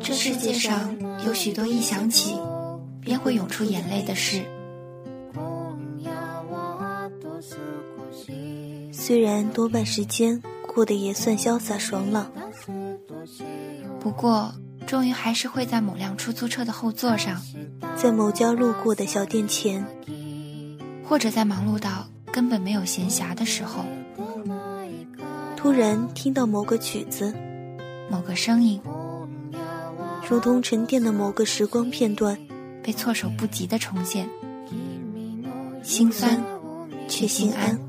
这世界上有许多一想起便会涌出眼泪的事。虽然多半时间过得也算潇洒爽朗，不过终于还是会在某辆出租车的后座上，在某家路过的小店前，或者在忙碌到根本没有闲暇的时候，突然听到某个曲子、某个声音，如同沉淀的某个时光片段，被措手不及的重现，心酸却心安。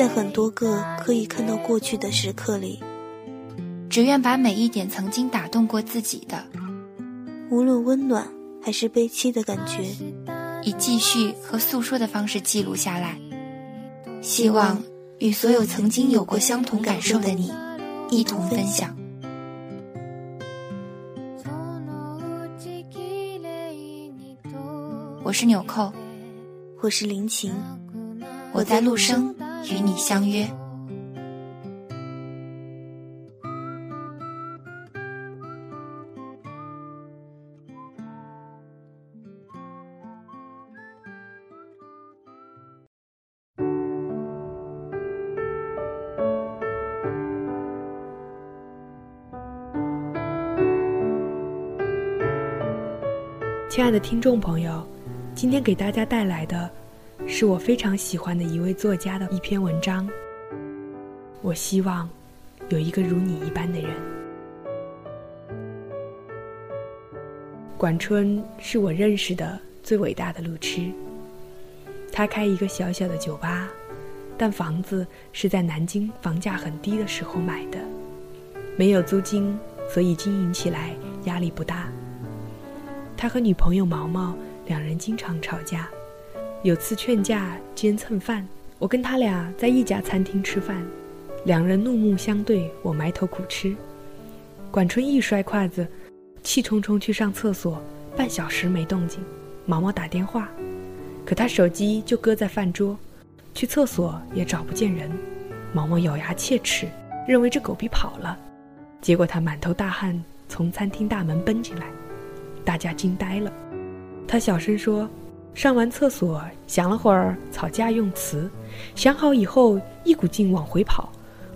在很多个可以看到过去的时刻里，只愿把每一点曾经打动过自己的，无论温暖还是悲戚的感觉，以记叙和诉说的方式记录下来，希望与所有曾经有过相同感受的你一同分享。我是纽扣，我是林晴，我在陆生。与你相约。亲爱的听众朋友，今天给大家带来的。是我非常喜欢的一位作家的一篇文章。我希望有一个如你一般的人。管春是我认识的最伟大的路痴。他开一个小小的酒吧，但房子是在南京房价很低的时候买的，没有租金，所以经营起来压力不大。他和女朋友毛毛两人经常吵架。有次劝架兼蹭饭，我跟他俩在一家餐厅吃饭，两人怒目相对，我埋头苦吃。管春一摔筷子，气冲冲去上厕所，半小时没动静。毛毛打电话，可他手机就搁在饭桌，去厕所也找不见人。毛毛咬牙切齿，认为这狗逼跑了。结果他满头大汗从餐厅大门奔进来，大家惊呆了。他小声说。上完厕所，想了会儿吵架用词，想好以后一股劲往回跑，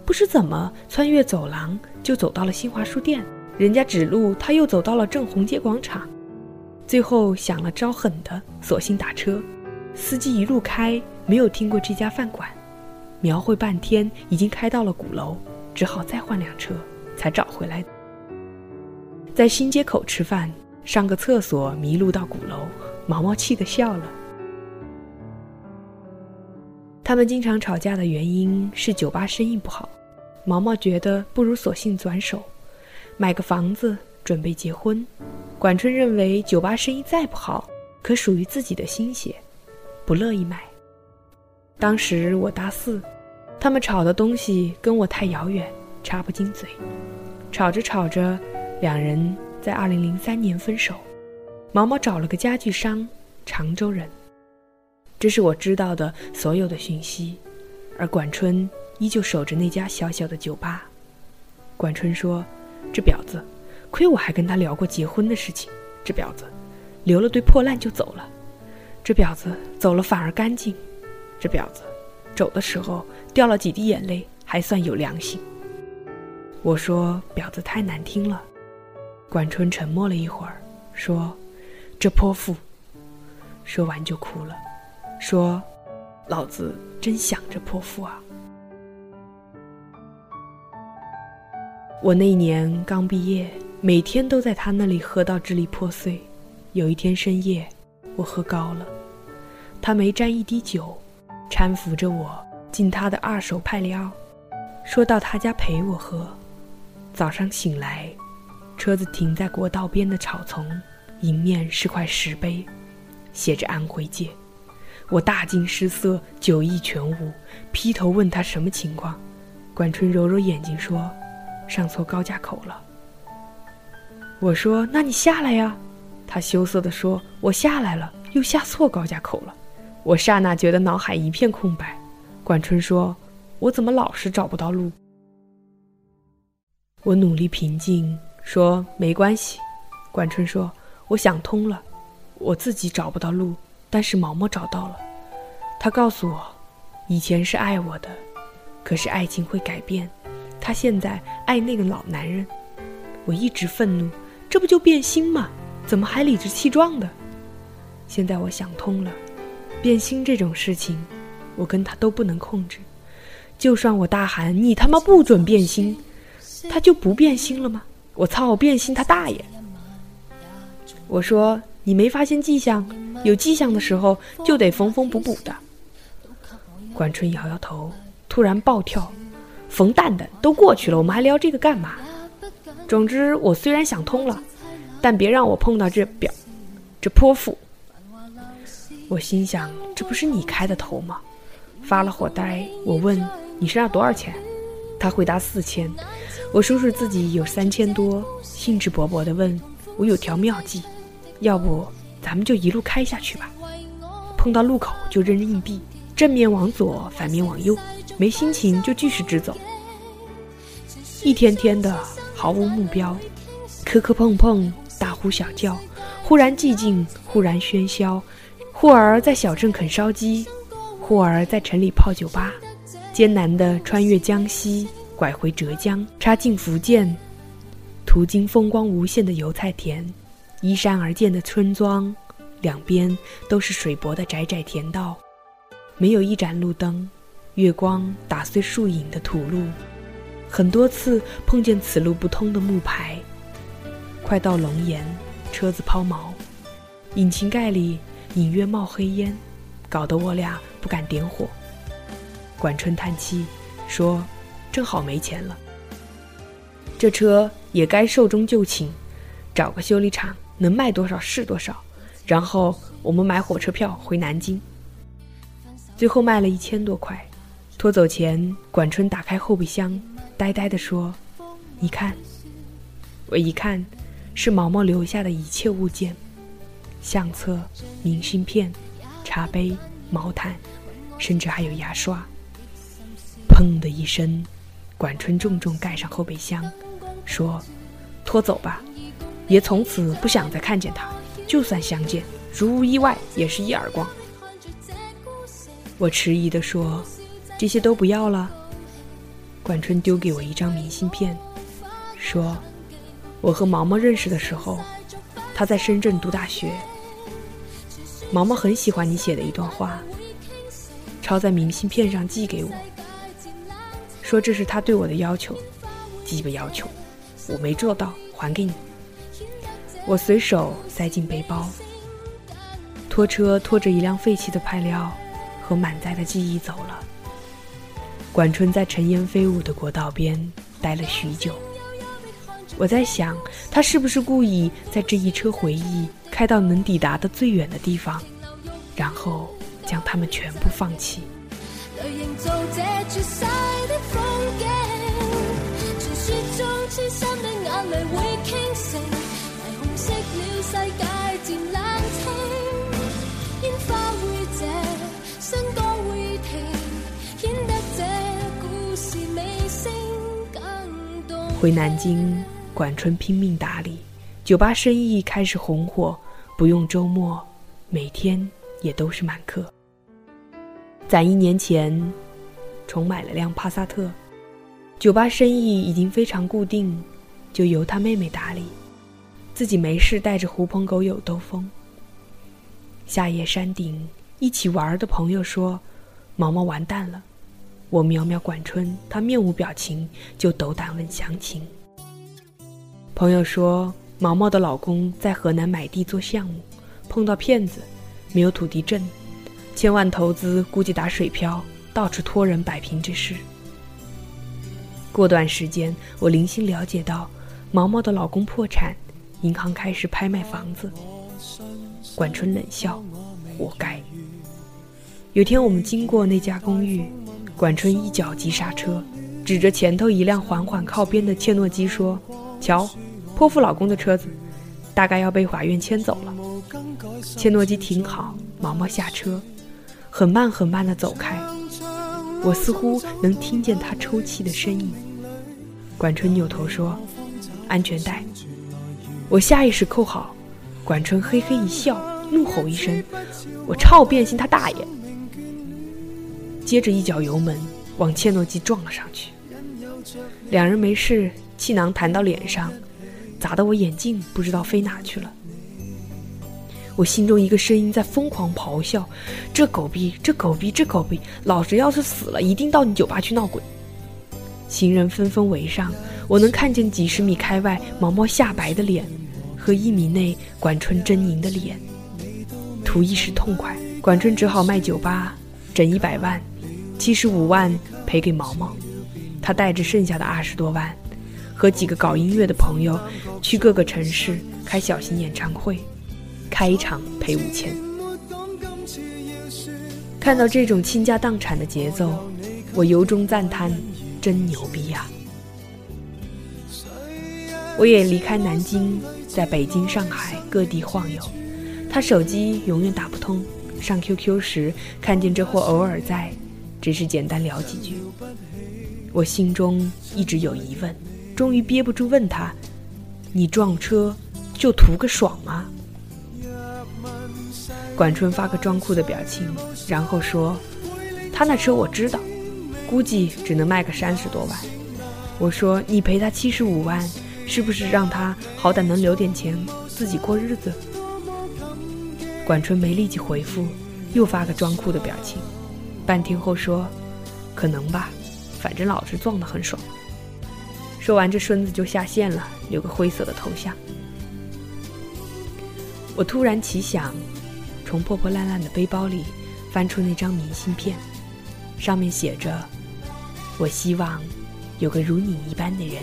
不知怎么穿越走廊就走到了新华书店，人家指路他又走到了正红街广场，最后想了招狠的，索性打车，司机一路开没有听过这家饭馆，描绘半天已经开到了鼓楼，只好再换辆车才找回来。在新街口吃饭，上个厕所迷路到鼓楼。毛毛气得笑了。他们经常吵架的原因是酒吧生意不好，毛毛觉得不如索性转手，买个房子准备结婚。管春认为酒吧生意再不好，可属于自己的心血，不乐意买。当时我大四，他们吵的东西跟我太遥远，插不进嘴。吵着吵着，两人在二零零三年分手。毛毛找了个家具商，常州人。这是我知道的所有的讯息，而管春依旧守着那家小小的酒吧。管春说：“这婊子，亏我还跟他聊过结婚的事情。这婊子，留了堆破烂就走了。这婊子走了反而干净。这婊子，走的时候掉了几滴眼泪，还算有良心。”我说：“婊子太难听了。”管春沉默了一会儿，说。这泼妇，说完就哭了，说：“老子真想着泼妇啊！”我那年刚毕业，每天都在他那里喝到支离破碎。有一天深夜，我喝高了，他没沾一滴酒，搀扶着我进他的二手派里奥，说到他家陪我喝。早上醒来，车子停在国道边的草丛。迎面是块石碑，写着“安徽界”。我大惊失色，酒意全无，劈头问他什么情况。管春揉揉眼睛说：“上错高架口了。”我说：“那你下来呀。”他羞涩地说：“我下来了，又下错高架口了。”我刹那觉得脑海一片空白。管春说：“我怎么老是找不到路？”我努力平静说：“没关系。”管春说：“我想通了，我自己找不到路，但是毛毛找到了。他告诉我，以前是爱我的，可是爱情会改变。他现在爱那个老男人。我一直愤怒，这不就变心吗？怎么还理直气壮的？现在我想通了，变心这种事情，我跟他都不能控制。就算我大喊你他妈不准变心，他就不变心了吗？我操，变心他大爷！我说你没发现迹象？有迹象的时候就得缝缝补补的。管春摇摇头，突然暴跳：“冯蛋蛋都过去了，我们还聊这个干嘛？”总之，我虽然想通了，但别让我碰到这表，这泼妇。我心想，这不是你开的头吗？发了火呆，我问你身上多少钱？他回答四千。我说说自己有三千多，兴致勃勃地问我有条妙计，要不咱们就一路开下去吧。碰到路口就扔硬币，正面往左，反面往右，没心情就继续直走。一天天的。毫无目标，磕磕碰碰，大呼小叫，忽然寂静，忽然喧嚣，忽而在小镇啃烧鸡，忽而在城里泡酒吧，艰难地穿越江西，拐回浙江，插进福建，途经风光无限的油菜田，依山而建的村庄，两边都是水泊的窄窄田道，没有一盏路灯，月光打碎树影的土路。很多次碰见此路不通的木牌，快到龙岩，车子抛锚，引擎盖里隐约冒黑烟，搞得我俩不敢点火。管春叹气说：“正好没钱了，这车也该寿终就寝，找个修理厂能卖多少是多少，然后我们买火车票回南京。”最后卖了一千多块。拖走前，管春打开后备箱。呆呆地说：“你看。”我一看，是毛毛留下的一切物件：相册、明信片、茶杯、毛毯，甚至还有牙刷。砰的一声，管春重重盖上后备箱，说：“拖走吧，爷从此不想再看见他。就算相见，如无意外，也是一耳光。”我迟疑地说：“这些都不要了。”管春丢给我一张明信片，说：“我和毛毛认识的时候，他在深圳读大学。毛毛很喜欢你写的一段话，抄在明信片上寄给我，说这是他对我的要求，基本要求，我没做到，还给你。”我随手塞进背包。拖车拖着一辆废弃的派料和满载的记忆走了。管春在尘烟飞舞的国道边待了许久，我在想，他是不是故意在这一车回忆开到能抵达的最远的地方，然后将他们全部放弃。回南京，管春拼命打理，酒吧生意开始红火，不用周末，每天也都是满客。攒一年前，重买了辆帕萨特，酒吧生意已经非常固定，就由他妹妹打理，自己没事带着狐朋狗友兜风。夏夜山顶一起玩的朋友说：“毛毛完蛋了。”我瞄瞄管春，他面无表情，就斗胆问详情。朋友说，毛毛的老公在河南买地做项目，碰到骗子，没有土地证，千万投资估计打水漂，到处托人摆平这事。过段时间，我零星了解到，毛毛的老公破产，银行开始拍卖房子。管春冷笑，活该。有天我们经过那家公寓，管春一脚急刹车，指着前头一辆缓缓靠边的切诺基说：“瞧，泼妇老公的车子，大概要被法院牵走了。”切诺基停好，毛毛下车，很慢很慢地走开。我似乎能听见他抽泣的声音。管春扭头说：“安全带。”我下意识扣好。管春嘿嘿一笑，怒吼一声：“我操变心他大爷！”接着一脚油门往切诺基撞了上去。两人没事，气囊弹到脸上，砸得我眼镜不知道飞哪去了。我心中一个声音在疯狂咆哮：“这狗逼！这狗逼！这狗逼！老子要是死了，一定到你酒吧去闹鬼！”行人纷纷围上，我能看见几十米开外毛毛吓白的脸。和一米内管春狰狞的脸，图一时痛快，管春只好卖酒吧，整一百万，七十五万赔给毛毛。他带着剩下的二十多万，和几个搞音乐的朋友去各个城市开小型演唱会，开一场赔五千。看到这种倾家荡产的节奏，我由衷赞叹：真牛逼呀！我也离开南京。在北京、上海各地晃悠，他手机永远打不通。上 QQ 时看见这货偶尔在，只是简单聊几句。我心中一直有疑问，终于憋不住问他：“你撞车就图个爽吗？”管春发个装酷的表情，然后说：“他那车我知道，估计只能卖个三十多万。”我说：“你赔他七十五万。”是不是让他好歹能留点钱自己过日子？管春没立即回复，又发个装酷的表情，半天后说：“可能吧，反正老子撞得很爽。”说完，这孙子就下线了，留个灰色的头像。我突然奇想，从破破烂烂的背包里翻出那张明信片，上面写着：“我希望有个如你一般的人。”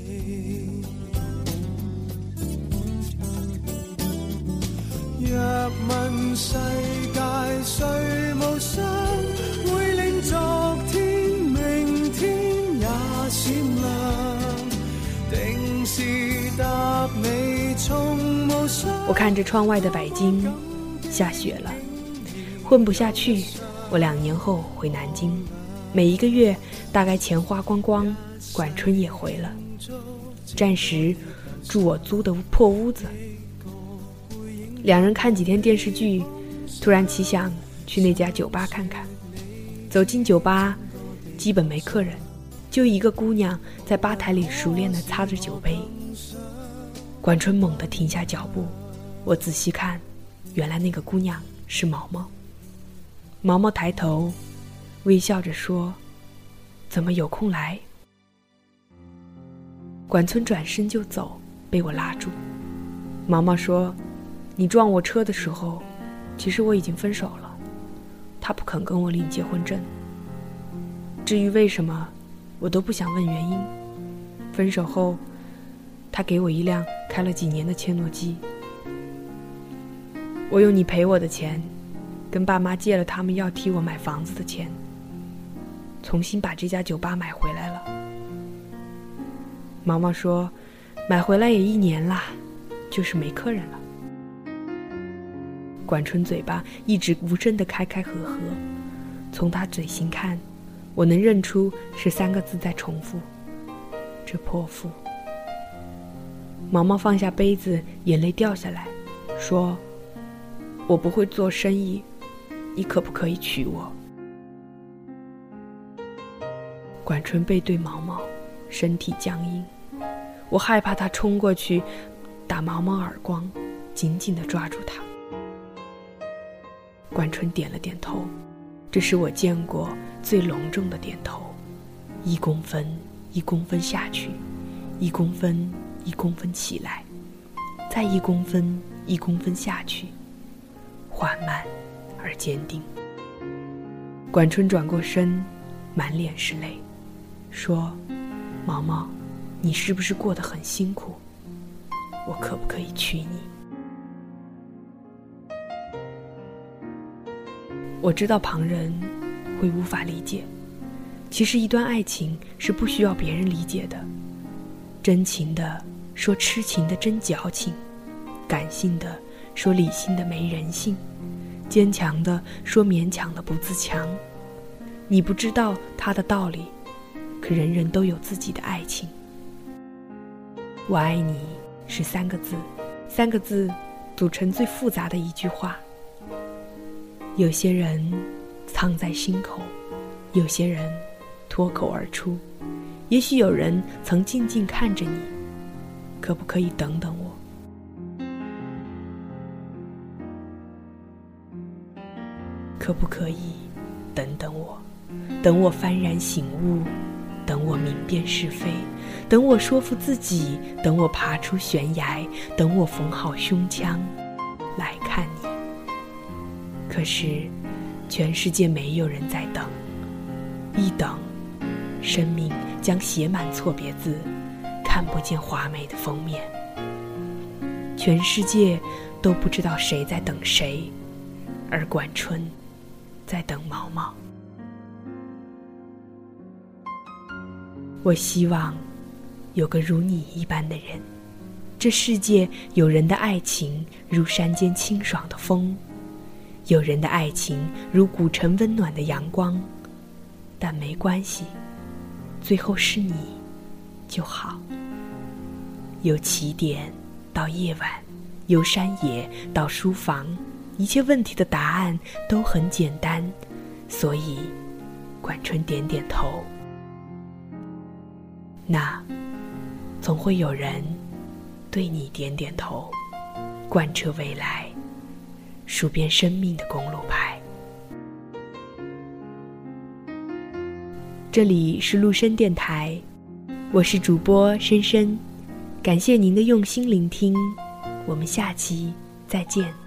世界谁无双，会令昨天明天也闪亮。定是答你从无双。我看着窗外的北京，下雪了，混不下去。我两年后回南京，每一个月大概钱花光光，管春也回了，暂时住我租的破屋子。两人看几天电视剧，突然奇想去那家酒吧看看。走进酒吧，基本没客人，就一个姑娘在吧台里熟练地擦着酒杯。管春猛地停下脚步，我仔细看，原来那个姑娘是毛毛。毛毛抬头，微笑着说：“怎么有空来？”管春转身就走，被我拉住。毛毛说。你撞我车的时候，其实我已经分手了。他不肯跟我领结婚证。至于为什么，我都不想问原因。分手后，他给我一辆开了几年的切诺基。我用你赔我的钱，跟爸妈借了他们要替我买房子的钱，重新把这家酒吧买回来了。毛毛说，买回来也一年啦，就是没客人了。管春嘴巴一直无声的开开合合，从他嘴型看，我能认出是三个字在重复：这泼妇。毛毛放下杯子，眼泪掉下来，说：“我不会做生意，你可不可以娶我？”管春背对毛毛，身体僵硬，我害怕他冲过去打毛毛耳光，紧紧的抓住他。管春点了点头，这是我见过最隆重的点头，一公分一公分下去，一公分一公分起来，再一公分一公分下去，缓慢而坚定。管春转过身，满脸是泪，说：“毛毛，你是不是过得很辛苦？我可不可以娶你？”我知道旁人会无法理解，其实一段爱情是不需要别人理解的。真情的说痴情的真矫情，感性的说理性的没人性，坚强的说勉强的不自强。你不知道他的道理，可人人都有自己的爱情。我爱你是三个字，三个字组成最复杂的一句话。有些人藏在心口，有些人脱口而出。也许有人曾静静看着你，可不可以等等我？可不可以等等我？等我幡然醒悟，等我明辨是非，等我说服自己，等我爬出悬崖，等我缝好胸腔，来看你。可是，全世界没有人在等，一等，生命将写满错别字，看不见华美的封面。全世界都不知道谁在等谁，而管春在等毛毛。我希望有个如你一般的人，这世界有人的爱情如山间清爽的风。有人的爱情如古城温暖的阳光，但没关系，最后是你就好。由起点到夜晚，由山野到书房，一切问题的答案都很简单，所以，管春点点头。那，总会有人对你点点头，贯彻未来。数遍生命的公路牌。这里是陆深电台，我是主播深深，感谢您的用心聆听，我们下期再见。